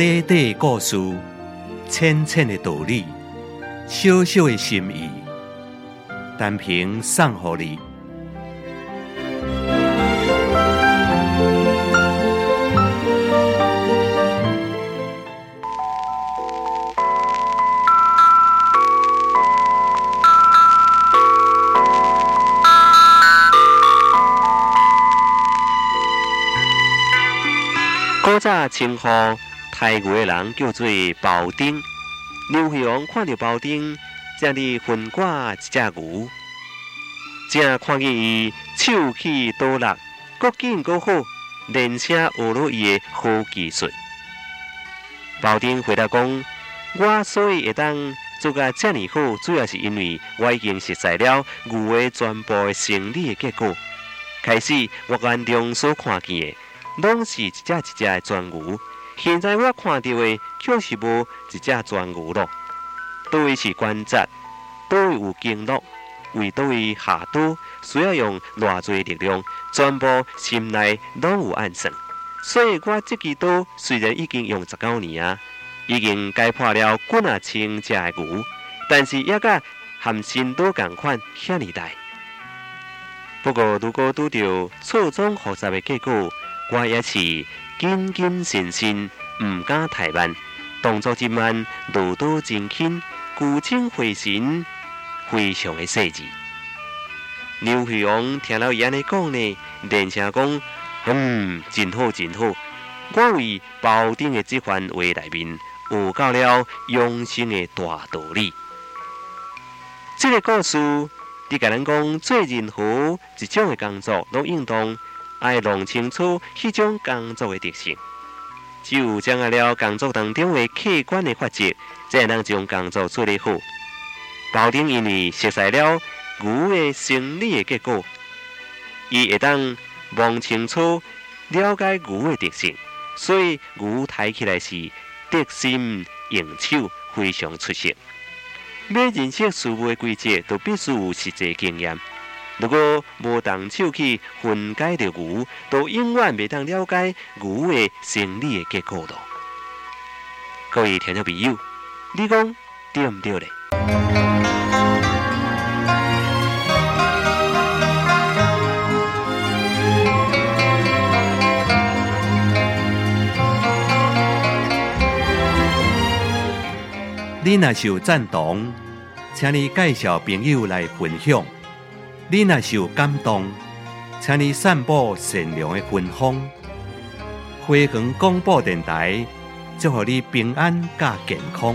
短短故事，浅浅的道理，小小的心意，单凭送给你。古早称呼抬牛的人叫做包丁。刘惠王看到包丁，正伫分挂一只牛，正看见伊手气多力，各紧各好，连且学了伊的好技术。包丁回答讲：“我所以会当做甲遮尔好，主要是因为我已经熟悉了牛的全部的生理的结果。开始我眼中所看见的。”拢是一只一只的全牛，现在我看到的却是无一只全牛咯。倒位是关节，倒位有经络，为倒位下刀需要用偌济力量，全部心内拢有暗算。所以我这支刀虽然已经用十九年啊，已经解破了几啊千只的牛，但是也甲含新刀共款遐尼大。不过如果拄着错综复杂的结果，我也是谨谨慎慎，唔敢太慢，动作真慢，路途真轻，古精回神，非常的细致。刘惠王听了伊安尼讲呢，连声讲：“嗯，真好真好。”我为包丁的这番话内面，学到了养生的大道理。这个故事，你甲咱讲做任何一种的工作，都应当。爱弄清楚迄种工作的特性，只有掌握了工作当中的客观的法则，才能将工作处理好。包丁因为熟悉了牛的生理的结果，伊会当望清楚了解牛的特性，所以牛抬起来是得心应手，非常出色。要认识事物的规则，都必须有实际经验。如果无动手去分解着牛，都永远未当了解牛的生理的结构咯。各位听众朋友，你讲对唔对咧？你若是有赞同，请你介绍朋友来分享。你若是有感动，请你散布善良的芬芳。辉煌广播电台祝福你平安加健康。